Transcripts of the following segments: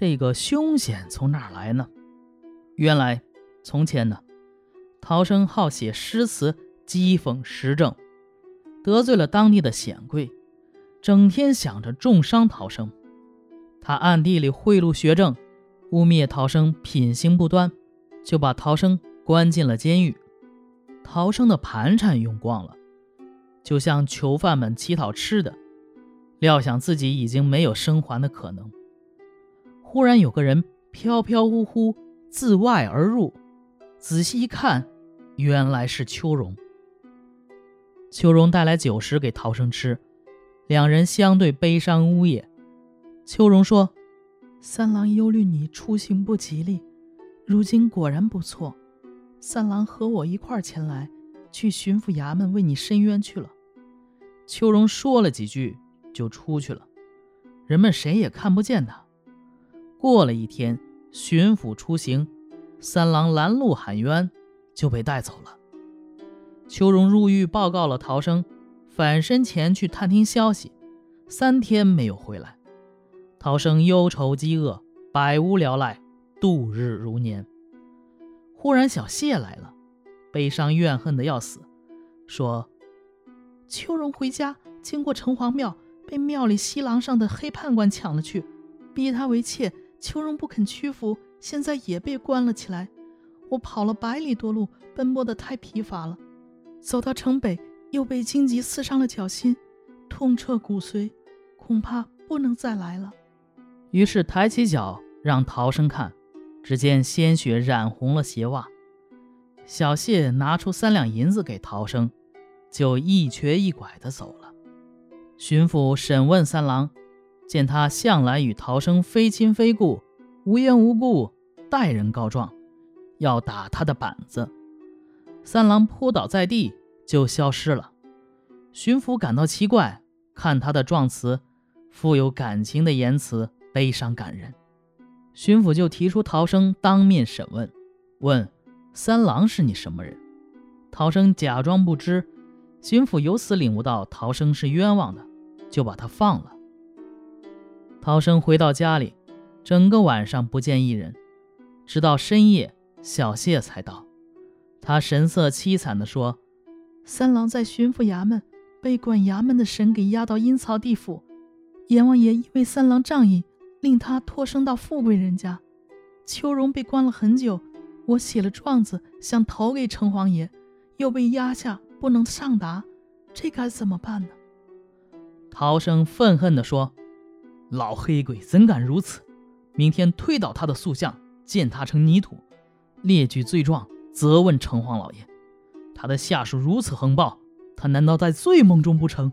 这个凶险从哪来呢？原来，从前呢，陶生好写诗词讥讽时政，得罪了当地的显贵，整天想着重伤陶生。他暗地里贿赂学政，污蔑陶生品行不端，就把陶生关进了监狱。陶生的盘缠用光了，就向囚犯们乞讨吃的，料想自己已经没有生还的可能。忽然有个人飘飘忽忽自外而入，仔细一看，原来是秋荣。秋荣带来酒食给陶生吃，两人相对悲伤呜咽。秋荣说：“三郎忧虑你出行不吉利，如今果然不错。三郎和我一块前来，去巡抚衙门为你伸冤去了。”秋荣说了几句就出去了，人们谁也看不见他。过了一天，巡抚出行，三郎拦路喊冤，就被带走了。秋荣入狱报告了陶生，返身前去探听消息，三天没有回来。陶生忧愁饥饿，百无聊赖，度日如年。忽然小谢来了，悲伤怨恨的要死，说：“秋荣回家，经过城隍庙，被庙里西廊上的黑判官抢了去，逼他为妾。”秋荣不肯屈服，现在也被关了起来。我跑了百里多路，奔波的太疲乏了。走到城北，又被荆棘刺伤了脚心，痛彻骨髓，恐怕不能再来了。于是抬起脚让陶生看，只见鲜血染红了鞋袜。小谢拿出三两银子给陶生，就一瘸一拐地走了。巡抚审问三郎。见他向来与陶生非亲非故，无缘无故带人告状，要打他的板子。三郎扑倒在地就消失了。巡抚感到奇怪，看他的状词，富有感情的言辞，悲伤感人。巡抚就提出陶生当面审问，问三郎是你什么人？陶生假装不知。巡抚由此领悟到陶生是冤枉的，就把他放了。陶生回到家里，整个晚上不见一人，直到深夜，小谢才到。他神色凄惨地说：“三郎在巡抚衙门被管衙门的神给押到阴曹地府，阎王爷因为三郎仗义，令他托生到富贵人家。秋荣被关了很久，我写了状子想投给城隍爷，又被压下不能上达，这该怎么办呢？”陶生愤恨地说。老黑鬼怎敢如此！明天推倒他的塑像，践踏成泥土，列举罪状，责问城隍老爷。他的下属如此横暴，他难道在醉梦中不成？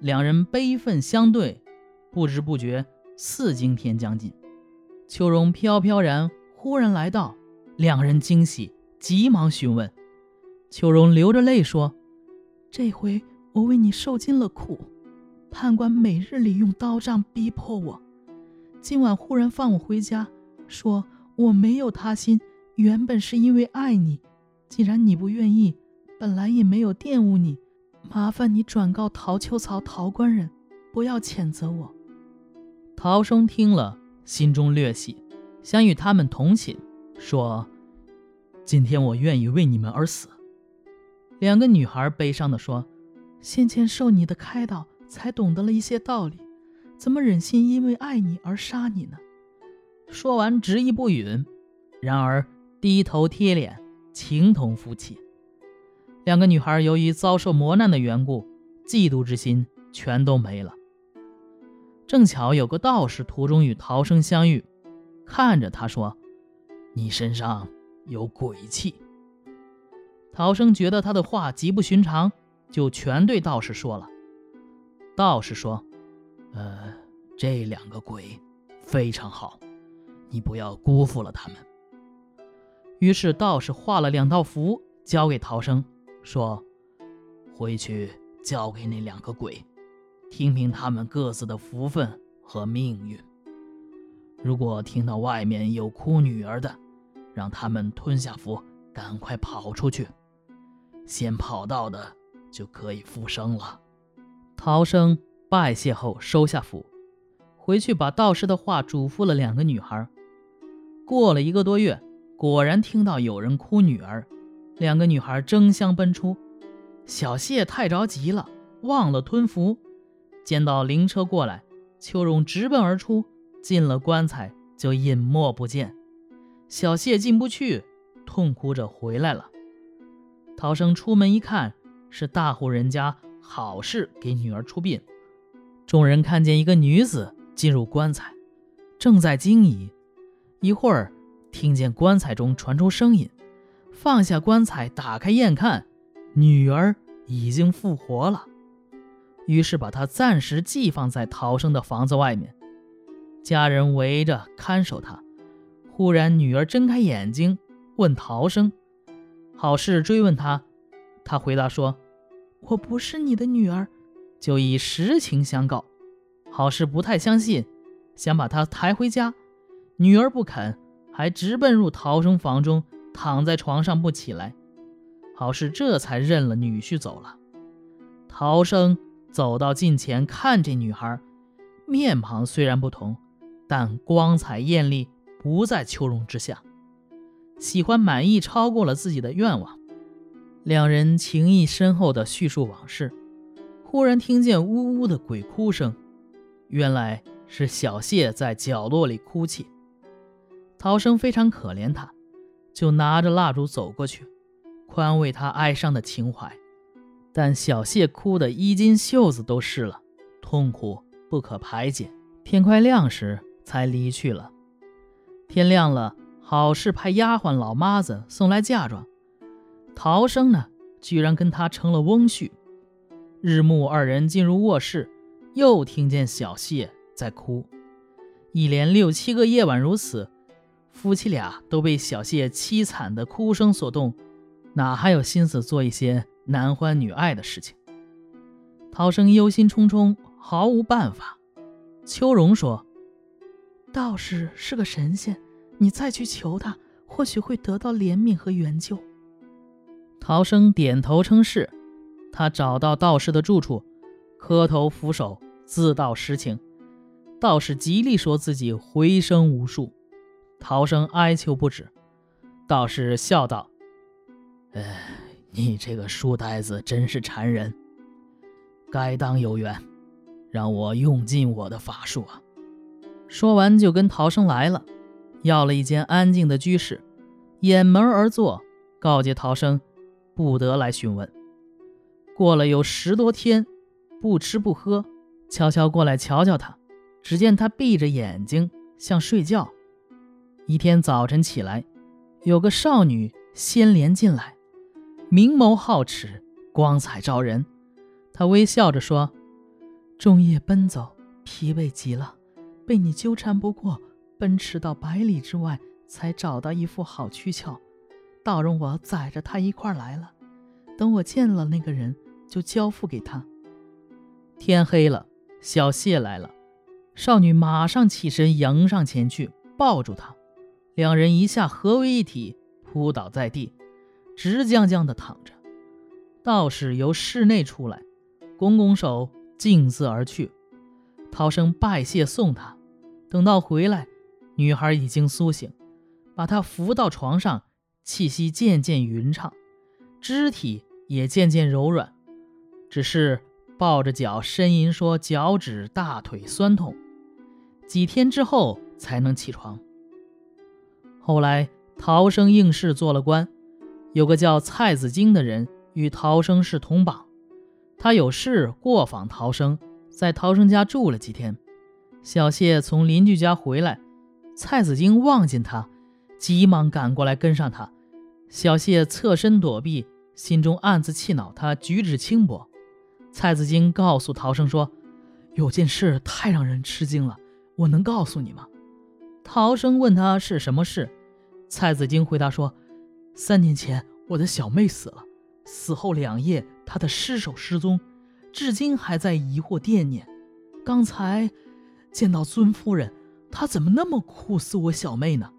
两人悲愤相对，不知不觉四更天将近。秋荣飘飘然忽然来到，两人惊喜，急忙询问。秋荣流着泪说：“这回我为你受尽了苦。”判官每日里用刀杖逼迫我，今晚忽然放我回家，说我没有他心，原本是因为爱你。既然你不愿意，本来也没有玷污你，麻烦你转告陶秋曹陶官人，不要谴责我。陶生听了，心中略喜，想与他们同寝，说：“今天我愿意为你们而死。”两个女孩悲伤地说：“先前受你的开导。”才懂得了一些道理，怎么忍心因为爱你而杀你呢？说完执意不允，然而低头贴脸，情同夫妻。两个女孩由于遭受磨难的缘故，嫉妒之心全都没了。正巧有个道士途中与陶生相遇，看着他说：“你身上有鬼气。”陶生觉得他的话极不寻常，就全对道士说了。道士说：“呃，这两个鬼非常好，你不要辜负了他们。”于是道士画了两道符，交给陶生，说：“回去交给那两个鬼，听凭他们各自的福分和命运。如果听到外面有哭女儿的，让他们吞下符，赶快跑出去。先跑到的就可以复生了。”陶生拜谢后收下符，回去把道士的话嘱咐了两个女孩。过了一个多月，果然听到有人哭女儿，两个女孩争相奔出。小谢太着急了，忘了吞符，见到灵车过来，秋荣直奔而出，进了棺材就隐没不见。小谢进不去，痛哭着回来了。陶生出门一看，是大户人家好事给女儿出殡。众人看见一个女子。进入棺材，正在惊疑，一会儿听见棺材中传出声音，放下棺材，打开验看，女儿已经复活了。于是把她暂时寄放在逃生的房子外面，家人围着看守她。忽然，女儿睁开眼睛，问逃生：“好事追问他，他回答说：‘我不是你的女儿。’就以实情相告。”好事不太相信，想把她抬回家，女儿不肯，还直奔入逃生房中，躺在床上不起来。好事这才认了女婿走了。逃生走到近前，看这女孩，面庞虽然不同，但光彩艳丽不在秋容之下。喜欢满意超过了自己的愿望，两人情谊深厚的叙述往事，忽然听见呜呜的鬼哭声。原来是小谢在角落里哭泣，陶生非常可怜他，就拿着蜡烛走过去，宽慰他哀伤的情怀。但小谢哭得衣襟袖子都湿了，痛苦不可排解。天快亮时才离去了。天亮了，好事派丫鬟老妈子送来嫁妆，陶生呢，居然跟他成了翁婿。日暮，二人进入卧室。又听见小谢在哭，一连六七个夜晚如此，夫妻俩都被小谢凄惨的哭声所动，哪还有心思做一些男欢女爱的事情？陶生忧心忡忡，毫无办法。秋荣说：“道士是个神仙，你再去求他，或许会得到怜悯和援救。”陶生点头称是。他找到道士的住处。磕头俯首，自道实情。道士极力说自己回生无数，陶生哀求不止。道士笑道：“哎，你这个书呆子真是缠人。该当有缘，让我用尽我的法术啊！”说完就跟陶生来了，要了一间安静的居室，掩门而坐，告诫陶生不得来询问。过了有十多天。不吃不喝，悄悄过来瞧瞧他。只见他闭着眼睛，像睡觉。一天早晨起来，有个少女先莲进来，明眸皓齿，光彩照人。他微笑着说：“昼夜奔走，疲惫极了，被你纠缠不过，奔驰到百里之外，才找到一副好躯壳，倒容我载着他一块来了。等我见了那个人，就交付给他。”天黑了，小谢来了，少女马上起身迎上前去，抱住他，两人一下合为一体，扑倒在地，直僵僵的躺着。道士由室内出来，拱拱手，径自而去。涛生拜谢送他，等到回来，女孩已经苏醒，把他扶到床上，气息渐渐匀畅，肢体也渐渐柔软，只是。抱着脚呻吟说：“脚趾、大腿酸痛，几天之后才能起床。”后来陶生应试做了官，有个叫蔡子京的人与陶生是同榜。他有事过访陶生，在陶生家住了几天。小谢从邻居家回来，蔡子京望见他，急忙赶过来跟上他。小谢侧身躲避，心中暗自气恼他举止轻薄。蔡子京告诉陶生说：“有件事太让人吃惊了，我能告诉你吗？”陶生问他是什么事，蔡子京回答说：“三年前我的小妹死了，死后两夜她的尸首失踪，至今还在疑惑惦念。刚才见到尊夫人，她怎么那么酷似我小妹呢？”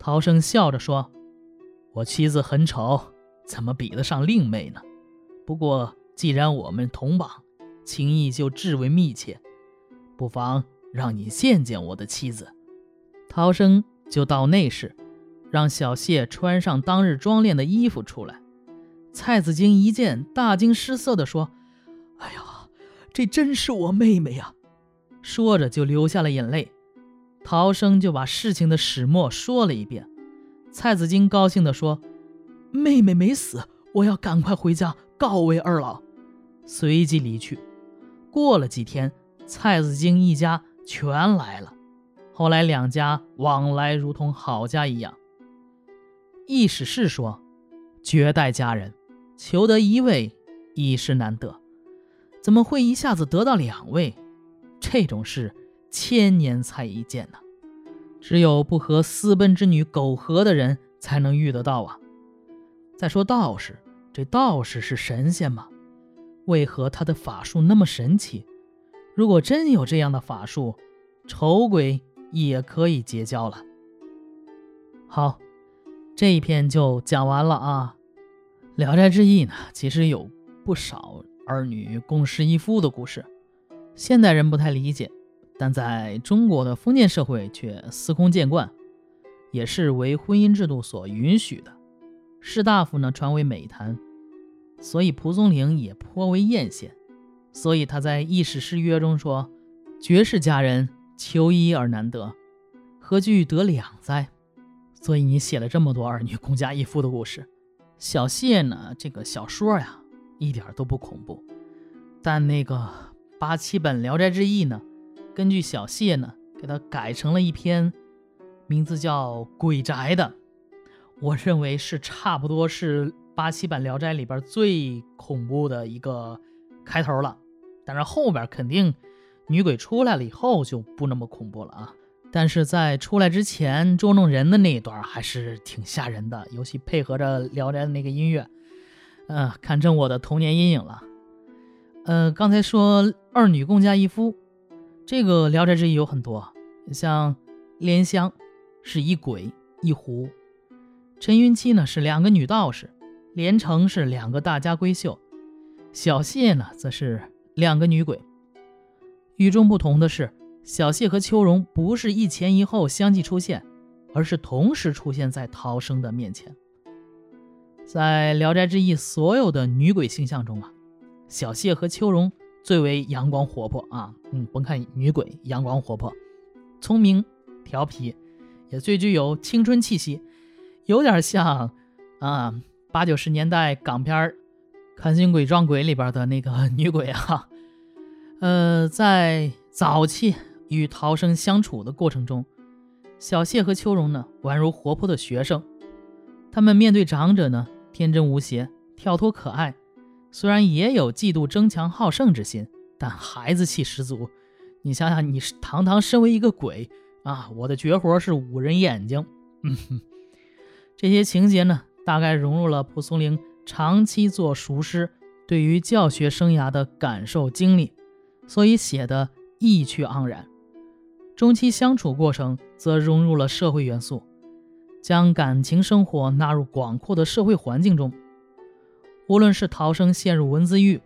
陶生笑着说：“我妻子很丑，怎么比得上令妹呢？不过……”既然我们同榜，情谊就至为密切，不妨让你见见我的妻子。陶生就到内室，让小谢穿上当日装殓的衣服出来。蔡子京一见，大惊失色地说：“哎呀，这真是我妹妹呀！”说着就流下了眼泪。陶生就把事情的始末说了一遍。蔡子京高兴地说：“妹妹没死，我要赶快回家告慰二老。”随即离去。过了几天，蔡子京一家全来了。后来两家往来如同好家一样。易史是说：“绝代佳人，求得一位已是难得，怎么会一下子得到两位？这种事千年才一见呢。只有不和私奔之女苟合的人才能遇得到啊。再说道士，这道士是神仙吗？为何他的法术那么神奇？如果真有这样的法术，丑鬼……”也可以结交了。好，这一篇就讲完了啊。《聊斋志异》呢，其实有不少儿女共侍一夫的故事，现代人不太理解，但在中国的封建社会却司空见惯，也是为婚姻制度所允许的。士大夫呢传为美谈，所以蒲松龄也颇为艳羡，所以他在《异世诗约》中说：“绝世佳人。”求一而难得，何惧得两哉？所以你写了这么多儿女共嫁一夫的故事。小谢呢，这个小说呀，一点都不恐怖。但那个八七本《聊斋志异》呢，根据小谢呢，给他改成了一篇名字叫《鬼宅》的。我认为是差不多是八七版《聊斋》里边最恐怖的一个开头了。但是后边肯定。女鬼出来了以后就不那么恐怖了啊，但是在出来之前捉弄人的那一段还是挺吓人的，尤其配合着《聊斋》的那个音乐，嗯，堪称我的童年阴影了。呃，刚才说二女共嫁一夫，这个《聊斋志异》有很多，像莲香是一鬼一狐，陈云七呢是两个女道士，连城是两个大家闺秀，小谢呢则是两个女鬼。与众不同的是，小谢和秋荣不是一前一后相继出现，而是同时出现在陶生的面前。在《聊斋志异》所有的女鬼形象中啊，小谢和秋荣最为阳光活泼啊，嗯，甭看女鬼阳光活泼，聪明调皮，也最具有青春气息，有点像啊八九十年代港片《看心鬼撞鬼》里边的那个女鬼啊。呃，在早期与陶生相处的过程中，小谢和秋荣呢，宛如活泼的学生。他们面对长者呢，天真无邪、跳脱可爱，虽然也有嫉妒、争强好胜之心，但孩子气十足。你想想，你是堂堂身为一个鬼啊，我的绝活是捂人眼睛。嗯哼，这些情节呢，大概融入了蒲松龄长期做塾师对于教学生涯的感受经历。所以写的意趣盎然，中期相处过程则融入了社会元素，将感情生活纳入广阔的社会环境中。无论是逃生陷入文字狱，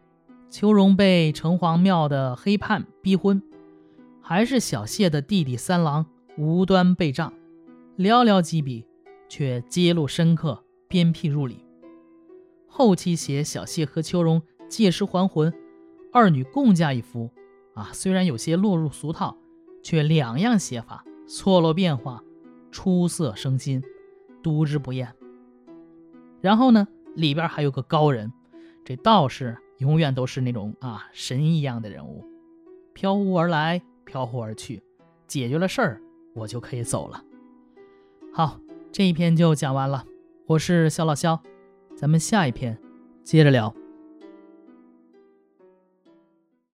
秋荣被城隍庙的黑判逼婚，还是小谢的弟弟三郎无端被杖，寥寥几笔却揭露深刻，鞭辟入里。后期写小谢和秋荣借尸还魂。二女共嫁一夫，啊，虽然有些落入俗套，却两样写法错落变化，出色生心，读之不厌。然后呢，里边还有个高人，这道士永远都是那种啊神一样的人物，飘忽而来，飘忽而去，解决了事儿，我就可以走了。好，这一篇就讲完了，我是小老肖，咱们下一篇接着聊。